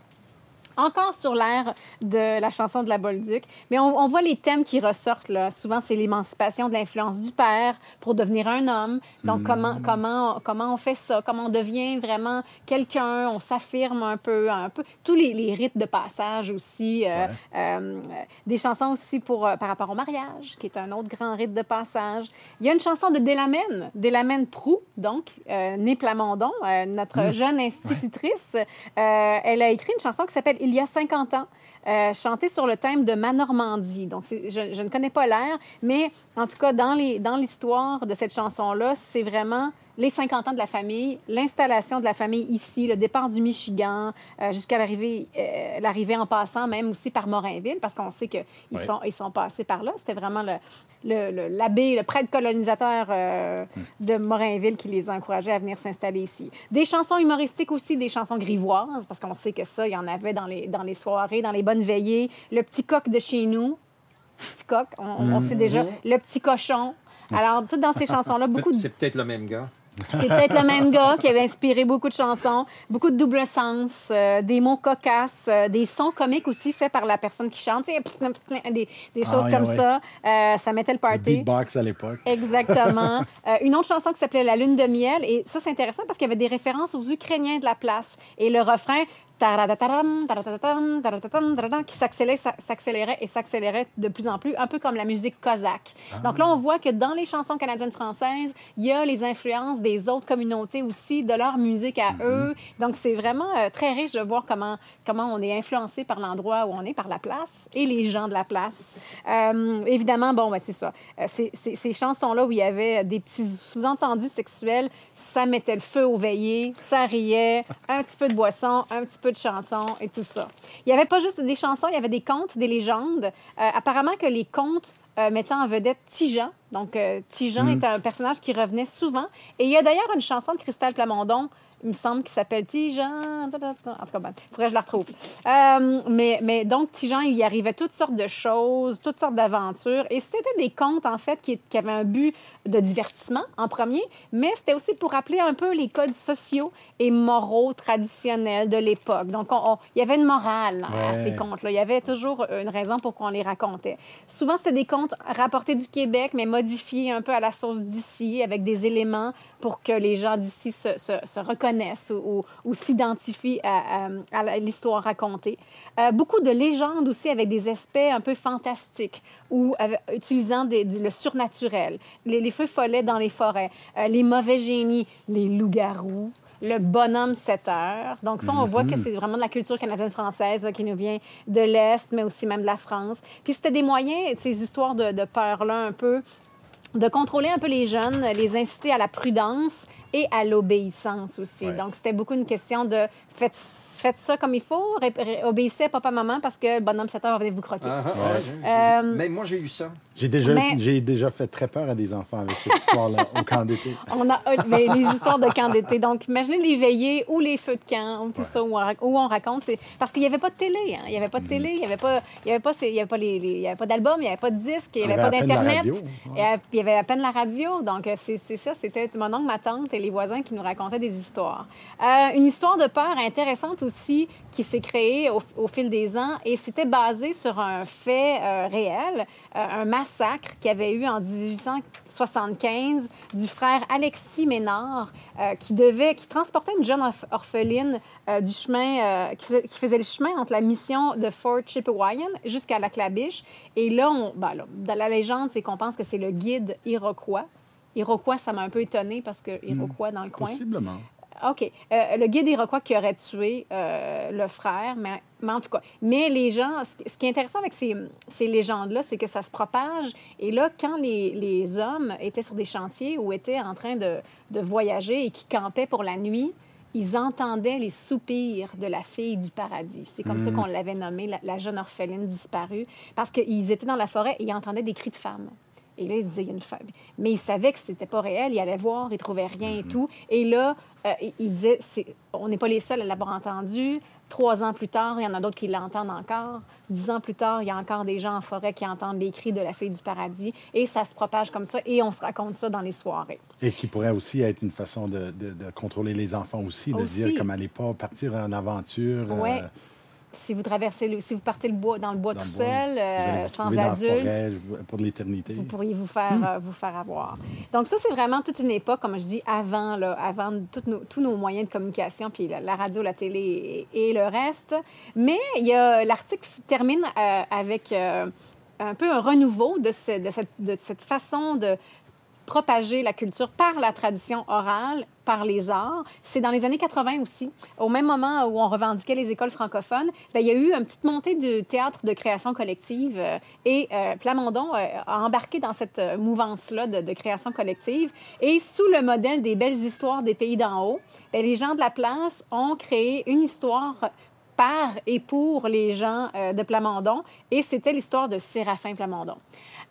encore sur l'air de la chanson de la Bolduc. Mais on, on voit les thèmes qui ressortent. Là. Souvent, c'est l'émancipation de l'influence du père pour devenir un homme. Donc, comment, comment, comment on fait ça? Comment on devient vraiment quelqu'un? On s'affirme un peu, un peu. Tous les, les rites de passage aussi. euh, Ouais. euh, des chansons aussi pour, euh, par rapport au mariage, qui est un autre grand rite de passage. Il y a une chanson de Délamène, Délamène Prou, donc, née Plamondon, notre jeune institutrice. Elle a écrit une chanson qui s'appelle Il y a 50 ans, euh, chantée sur le thème de ma Normandie. Donc, je, ne connais pas l'air, mais en tout cas, dans l'histoire de cette chanson-là, c'est vraiment les 50 ans de la famille, l'installation de la famille ici, le départ du Michigan, euh, jusqu'à l'arrivée, euh, l'arrivée en passant même aussi par Morinville, parce qu'on sait qu'ils Oui. sont, ils sont passés par là. C'était vraiment le- le- le- l'abbé, le, prêtre colonisateur euh, de Morinville qui les a encouragés à venir s'installer ici. Des chansons humoristiques aussi, des chansons grivoises, parce qu'on sait que ça, il y en avait dans les, dans les soirées, dans les bonnes veillées. Le petit coq de chez nous, petit coq, on, on sait déjà, le petit cochon. Alors, tout dans ces chansons-là, beaucoup de C'est peut-être le même gars. C'est peut-être le même gars qui avait inspiré beaucoup de chansons, beaucoup de double sens, euh, des mots cocasses, euh, des sons comiques aussi faits par la personne qui chante, des, des Ah choses comme ça. Euh, ça mettait le party. Beatbox à l'époque. Exactement. Une autre chanson qui s'appelait La Lune de miel. Et ça, c'est intéressant parce qu'il y avait des références aux Ukrainiens de la place. Et le refrain. Qui s'accélérait, et s'accélérait de plus en plus, un peu comme la musique cosaque. Donc là, on voit que dans les chansons canadiennes françaises, il y a les influences des autres communautés aussi, de leur musique à eux. Donc c'est vraiment euh, très riche de voir comment, comment on est influencé par l'endroit où on est, par la place et les gens de la place. Euh, évidemment, bon, ben, c'est ça. Euh, c'est- ces chansons-là où il y avait des petits sous-entendus sexuels, ça mettait le feu aux veillées, ça riait, un petit peu de boisson, un petit peu de chansons et tout ça. Il n'y avait pas juste des chansons, il y avait des contes, des légendes. Euh, apparemment que les contes euh, mettant en vedette Tijan. Donc, euh, Tijan est un personnage qui revenait souvent. Et il y a d'ailleurs une chanson de Christelle Plamondon, il me semble, qui s'appelle Tijan. En tout cas, il faudrait que je la retrouve. Euh, mais, mais donc, Tijan, il y arrivait toutes sortes de choses, toutes sortes d'aventures. Et c'était des contes, en fait, qui, qui avaient un but de divertissement en premier, mais c'était aussi pour rappeler un peu les codes sociaux et moraux traditionnels de l'époque. Donc, on- on- il y avait une morale à ces contes-là. Il y avait toujours une raison pour qu'on les racontait. Souvent, c'était des contes rapportés du Québec, mais modifiés un peu à la sauce d'ici, avec des éléments pour que les gens d'ici se, se- se reconnaissent ou, ou- ou s'identifient à, à- à la- l'histoire racontée. Euh, beaucoup de légendes aussi avec des aspects un peu fantastiques ou avec- utilisant des- du- le surnaturel. Les, les feux follets dans les forêts, euh, les mauvais génies, les loups-garous le bonhomme 7 heures. Donc ça, on voit que c'est vraiment de la culture canadienne-française là, qui nous vient de l'Est, mais aussi même de la France. Puis c'était des moyens, ces histoires de, de peur-là un peu, de contrôler un peu les jeunes, les inciter à la prudence et à l'obéissance aussi. Ouais. Donc c'était beaucoup une question de faites, faites ça comme il faut, ré- ré- obéissez à papa-maman parce que le bonhomme 7 heures va venir vous croquer. Ah, ah, ouais. Mais moi, j'ai eu ça. J'ai déjà, Mais- j'ai déjà fait très peur à des enfants avec cette histoire-là au camp d'été. On a euh, mais les histoires de camp d'été. Donc, imaginez les veillées ou les feux de camp ou tout ça où on, rac- où on raconte. C'est parce qu'il n'y avait pas de télé. hein. Il n'y avait pas de télé. Il n'y avait pas, il y avait pas, ces- il y avait pas les, les- il y avait pas d'album. Il n'y avait pas de disque. Il n'y avait avait pas d'internet. Il y avait- à peine la radio. Donc, euh, c'est c'est ça. C'était mon oncle, ma tante les voisins qui nous racontaient des histoires. Euh, une histoire de peur intéressante aussi qui s'est créée au, fil des ans et c'était basé sur un fait euh, réel, euh, un massacre qui avait eu en 1875 du frère Alexis Ménard qui devait, qui transportait une jeune orph- orpheline du chemin, qui faisait le chemin entre la mission de Fort Chipewyan jusqu'à la Clabiche. Et là, on, ben là, dans la légende, c'est qu'on pense que c'est le guide Iroquois. Iroquois, ça m'a un peu étonné parce que Iroquois dans le coin. Possiblement. OK. Euh, le guide Iroquois qui aurait tué euh, le frère, mais, mais en tout cas. Mais les gens, ce, qui est intéressant avec ces, ces légendes-là, c'est que ça se propage. Et là, quand les, les hommes étaient sur des chantiers ou étaient en train de, de voyager et qui campaient pour la nuit, ils entendaient les soupirs de la fille du paradis. C'est comme ça qu'on l'avait nommée, la, la jeune orpheline disparue, parce qu'ils étaient dans la forêt et ils entendaient des cris de femmes. Et là, ils se disaient, il y a une femme. Mais ils savaient que c'était pas réel. Ils allaient voir, ils trouvaient rien et tout. Et là, euh, ils disaient, c'est- on n'est pas les seuls à l'avoir entendu. Trois ans plus tard, il y en a d'autres qui l'entendent encore. Dix ans plus tard, il y a encore des gens en forêt qui entendent les cris de la fille du paradis. Et ça se propage comme ça. Et on se raconte ça dans les soirées. Et qui pourrait aussi être une façon de, de- de contrôler les enfants aussi, de Aussi. dire comme allez pas partir en aventure. euh, Ouais. Si vous traversez, le- si vous partez le bois, dans le bois dans tout le bois. seul, euh, sans adulte, forêt pour l'éternité. vous pourriez vous faire, euh, vous faire avoir. Donc ça, c'est vraiment toute une époque, comme je dis, avant, là, avant toutes nos- tous nos moyens de communication, puis la, la radio, la télé et, et le reste. Mais il y a l'article termine euh, avec euh, un peu un renouveau de, ce- de cette, de cette façon de propager la culture par la tradition orale, par les arts. C'est dans les années 80 aussi, au même moment où on revendiquait les écoles francophones, bien, il y a eu une petite montée du théâtre de création collective euh, et euh, Plamondon euh, a embarqué dans cette euh, mouvance-là de, création collective. Et sous le modèle des belles histoires des pays d'en haut, bien, les gens de la place ont créé une histoire par et pour les gens euh, de Plamondon, et c'était l'histoire de Séraphin Plamondon.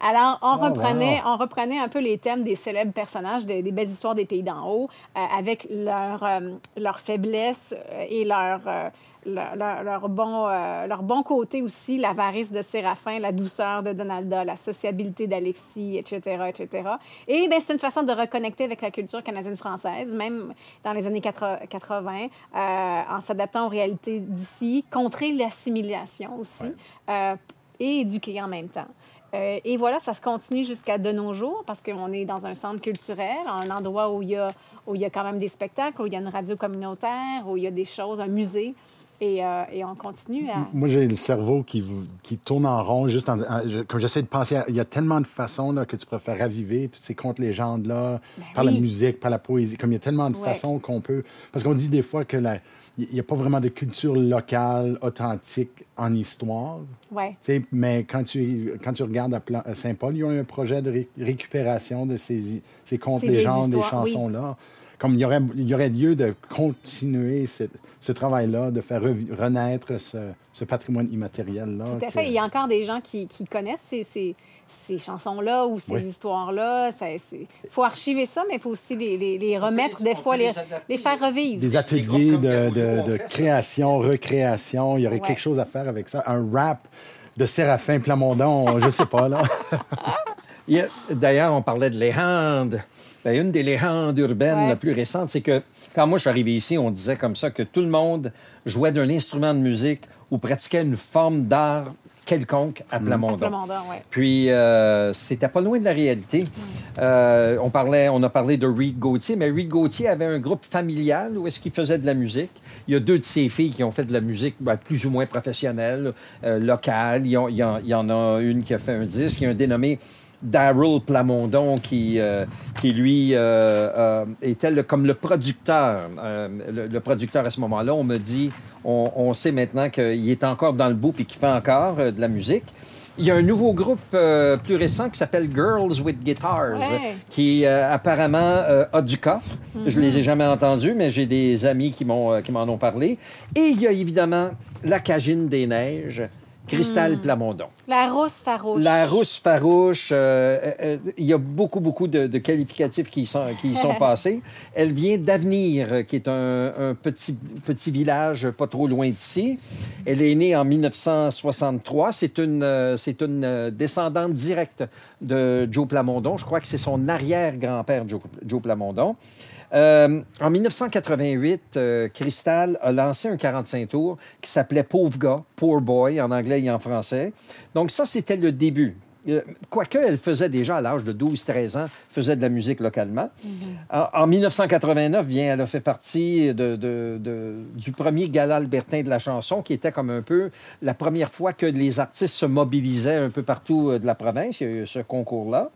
Alors, on, Oh, reprenait, wow. on reprenait un peu les thèmes des célèbres personnages des, des belles histoires des pays d'en haut, euh, avec leur, euh, leur euh, et leur, euh, leur, leur- leur bon, euh, leur bon côté aussi, l'avarice de Séraphin, la douceur de Donalda, la sociabilité d'Alexis, etc., etc. Et ben, c'est une façon de reconnecter avec la culture canadienne-française, même dans les années 80, 80, euh, en s'adaptant aux réalités d'ici, contrer l'assimilation aussi, euh, et éduquer en même temps. Euh, et voilà, ça se continue jusqu'à de nos jours parce qu'on est dans un centre culturel, un endroit où il, y a, où il y a quand même des spectacles, où il y a une radio communautaire, où il y a des choses, un musée. Et, euh, et on continue à... Moi, j'ai le cerveau qui, qui tourne en rond. Juste en, en- je- comme j'essaie de penser, à- il y a tellement de façons là, que tu peux faire raviver toutes ces contes légendes-là, par la Ben musique, par la poésie. Comme il y a tellement de Ouais. façons qu'on peut. Parce qu'on dit des fois que la- il n'y a pas vraiment de culture locale, authentique en histoire. Ouais. Mais quand tu, quand tu regardes à, Plan- à Saint-Paul, il y a un projet de ré- récupération de ces, ces contes légendes, des oui. Comme il y, aurait, il y aurait lieu de continuer ce, ce travail-là, de faire renaître ce, ce patrimoine immatériel-là. Tout à que- fait. Il y a encore des gens qui, qui connaissent ces, ces, ces chansons-là ou ces Oui. histoires-là. Il faut archiver ça, mais il faut aussi les, les- les remettre, des fois, les, les adapter. les faire revivre. Des ateliers de, création, recréation. Il y aurait Ouais. quelque chose à faire avec ça. Un rap de Séraphin Plamondon, je sais pas, là. D'ailleurs, on parlait de légendes. Ben, une des légendes urbaines Ouais. la plus récente, c'est que quand moi je suis arrivé ici, on disait comme ça que tout le monde jouait d'un instrument de musique ou pratiquait une forme d'art quelconque à Plamondon. Plamondon, ouais. Puis, euh, c'était pas loin de la réalité. Euh, on, parlait, on a parlé de Reed Gauthier, mais Reed Gauthier avait un groupe familial où est-ce qu'il faisait de la musique. Il y a deux de ses filles qui ont fait de la musique ben, plus ou moins professionnelle, euh, locale. Il y en a une qui a fait un disque. Il y a un dénommé Daryl Plamondon qui, euh, qui lui, euh, euh, était le- comme le producteur. Le, le producteur à ce moment-là, on me dit, on, on sait maintenant qu'il est encore dans le bout et qu'il fait encore de la musique. Il y a un nouveau groupe euh, plus récent qui s'appelle Girls with Guitars, Ouais. qui euh, apparemment euh, a du coffre. Je les ai jamais entendus, mais j'ai des amis qui m'en ont parlé. Et il y a évidemment la Cagine des Neiges, Cristal Plamondon. La rousse farouche. La rousse farouche, euh, euh, euh, il y a beaucoup, beaucoup de, de qualificatifs qui y sont, qui y sont passés. Elle vient d'Avenir, qui est un, un petit, petit village pas trop loin d'ici. Elle est née en 1963. C'est une, euh, c'est une descendante directe de Joe Plamondon. Je crois que c'est son arrière-grand-père, Joe, Joe Plamondon. Euh, en 1988, euh, Crystal a lancé un 45 tours qui s'appelait Pauvre gars, Poor Boy en anglais et en français. Donc ça, c'était le début. Euh, Quoique elle faisait déjà à l'âge de 12-13 ans, faisait de la musique localement. En, en 1989, bien, elle a fait partie de- de- de- du premier gala albertain de la chanson, qui était comme un peu la première fois que les artistes se mobilisaient un peu partout euh, de la province. Il y a eu ce concours-là.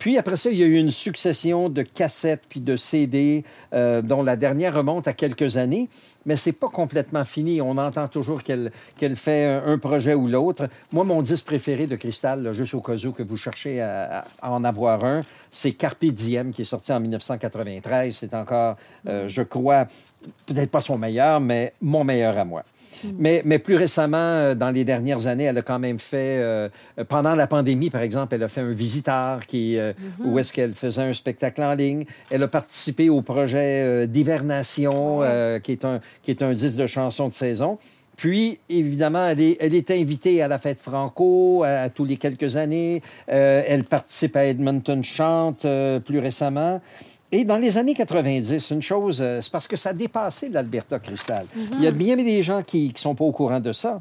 Puis après ça, il y a eu une succession de cassettes puis de CD, euh, dont la dernière remonte à quelques années, mais c'est pas complètement fini. On entend toujours qu'elle fait un, projet ou l'autre. Moi, mon disque préféré de Cristal, là, juste au cas où que vous cherchez à, à en avoir un, c'est Carpe Diem, qui est sorti en 1993. C'est encore, euh, je crois, peut-être pas son meilleur, mais mon meilleur à moi. Mais, mais plus récemment, euh, dans les dernières années, elle a quand même fait, euh, pendant la pandémie, par exemple, elle a fait un visiteur qui, euh, où est-ce qu'elle faisait un spectacle en ligne. Elle a participé au projet euh, d'hivernation, qui, est un, qui est un disque de chansons de saison. Puis, évidemment, elle est, elle est invitée à la fête Franco à, à tous les quelques années. Euh, elle participe à Edmonton Chante euh, plus récemment. Et dans les années 90, une chose, euh, c'est parce que ça a dépassé l'Alberta Cristal. Il y a bien des gens qui ne sont pas au courant de ça.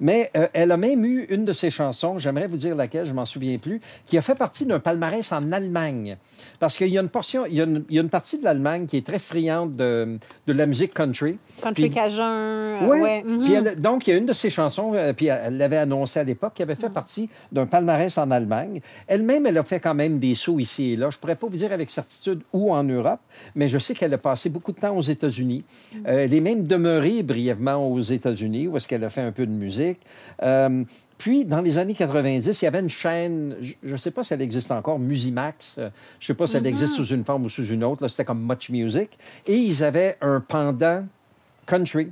Mais euh, elle a même eu une de ses chansons, j'aimerais vous dire laquelle, je m'en souviens plus, qui a fait partie d'un palmarès en Allemagne. Parce qu'il y a une portion, il y a une, il y a une partie de l'Allemagne qui est très friande de, de la musique country. Country Puis- Cajun. euh, Ouais. elle- donc, il y a une de ses chansons, euh, puis elle l'avait annoncé à l'époque, qui avait fait partie d'un palmarès en Allemagne. Elle-même, elle a fait quand même des sauts ici et là. Je pourrais pas vous dire avec certitude où en Europe, mais je sais qu'elle a passé beaucoup de temps aux États-Unis. Euh, elle est même demeurée brièvement aux États-Unis, où est-ce qu'elle a fait un peu de musique. Euh, puis, dans les années 90, il y avait une chaîne, je ne sais pas si elle existe encore, Musimax. Euh, Je ne sais pas si elle existe sous une forme ou sous une autre. C'était comme Much Music. Et ils avaient un pendant country.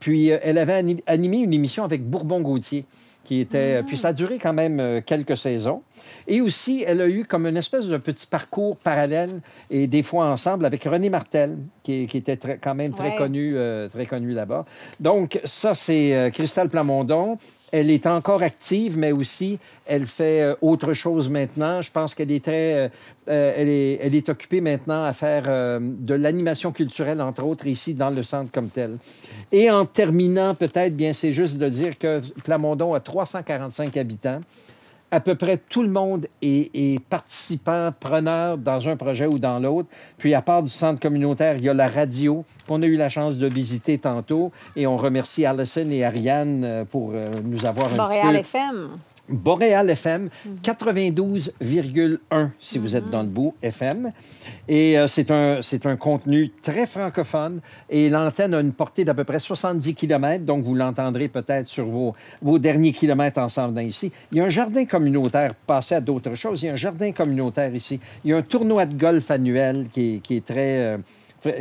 Puis euh, elle avait ani- animé une émission avec Bourbon Gauthier. Qui était. Puis ça a duré quand même euh, quelques saisons. Et aussi, elle a eu comme une espèce de petit parcours parallèle et des fois ensemble avec René Martel, qui, qui était très- quand même très Ouais. connu, euh, très connu là-bas. Donc, ça, c'est euh, Christelle Plamondon. Elle est encore active, mais aussi, elle fait euh, autre chose maintenant. Je pense qu'elle est très... euh, euh, elle, est, elle est occupée maintenant à faire de l'animation culturelle, entre autres, ici, dans le centre comme tel. Et en terminant, peut-être, bien, c'est juste de dire que Plamondon a 345 habitants à peu près tout le monde est, participant, preneur dans un projet ou dans l'autre. Puis à part du centre communautaire, il y a la radio qu'on a eu la chance de visiter tantôt. Et on remercie Alison et Ariane euh, pour euh, nous avoir un Montréal. FM. Boréal FM, 92,1 si vous êtes dans le bout, FM. Et euh, c'est un, c'est un contenu très francophone et l'antenne a une portée d'à peu près 70 km, donc vous l'entendrez peut-être sur vos, vos derniers kilomètres en s'en venant ici. Il y a un jardin communautaire, passé à d'autres choses, il y a un jardin communautaire ici. Il y a un tournoi de golf annuel qui est, qui est très... euh,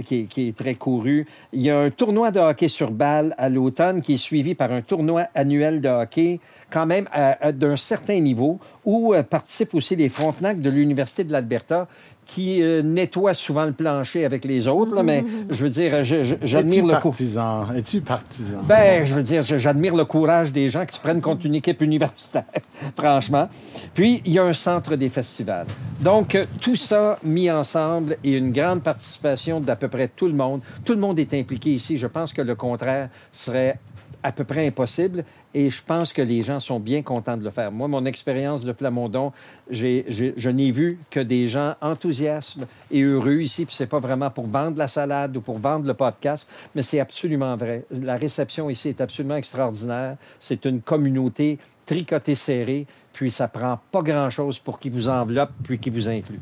qui est, très couru. Il y a un tournoi de hockey sur balle à l'automne qui est suivi par un tournoi annuel de hockey quand même d'un certain niveau où euh, participent aussi les Frontenac de l'Université de l'Alberta qui euh, nettoient souvent le plancher avec les autres. là, mais je veux dire, j'admire le partisan? Es-tu partisan? Ben, je veux dire, j'admire le courage des gens qui se prennent contre une équipe universitaire, franchement. Puis, il y a un centre des festivals. Donc, euh, tout ça mis ensemble et une grande participation d'à peu près tout le monde. Tout le monde est impliqué ici. Je pense que le contraire serait à peu près impossible et je pense que les gens sont bien contents de le faire. Moi, mon expérience de Plamondon, j'ai- je n'ai vu que des gens enthousiastes et heureux ici. Puis c'est pas vraiment pour vendre la salade ou pour vendre le podcast, mais c'est absolument vrai. La réception ici est absolument extraordinaire. C'est une communauté tricotée serrée, puis ça prend pas grand-chose pour qu'il vous enveloppe puis qu'il vous inclut.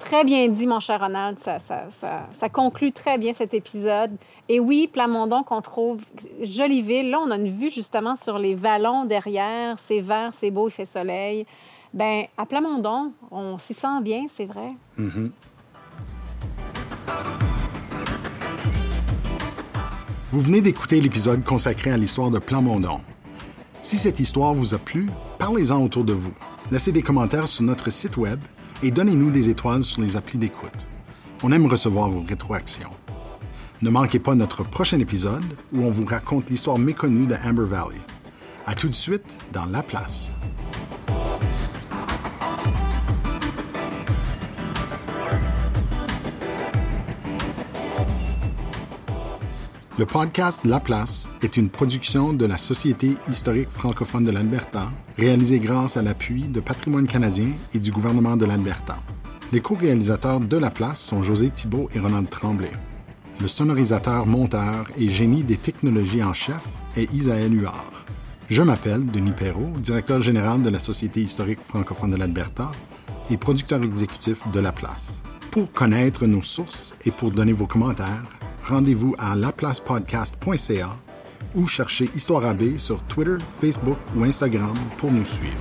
Très bien dit, mon cher Ronald. Ça, ça, ça, ça conclut très bien cet épisode. Et oui, Plamondon qu'on trouve jolie ville. Là, on a une vue justement sur les vallons derrière. C'est vert, c'est beau, il fait soleil. Ben, à Plamondon, on s'y sent bien, c'est vrai. Vous venez d'écouter l'épisode consacré à l'histoire de Plamondon. Si cette histoire vous a plu, parlez-en autour de vous. Laissez des commentaires sur notre site web et donnez-nous des étoiles sur les applis d'écoute. On aime recevoir vos rétroactions. Ne manquez pas notre prochain épisode où on vous raconte l'histoire méconnue de Amber Valley. À tout de suite dans La Place. Le podcast La Place est une production de la Société historique francophone de l'Alberta, réalisée grâce à l'appui de Patrimoine canadien et du gouvernement de l'Alberta. Les co-réalisateurs de La Place sont José Thibault et Ronald Tremblay. Le sonorisateur, monteur et génie des technologies en chef est Isaël Huard. Je m'appelle Denis Perrault, directeur général de la Société historique francophone de l'Alberta et producteur exécutif de La Place. Pour connaître nos sources et pour donner vos commentaires, rendez-vous à laplacepodcast.ca ou cherchez Histoire AB sur Twitter, Facebook ou Instagram pour nous suivre.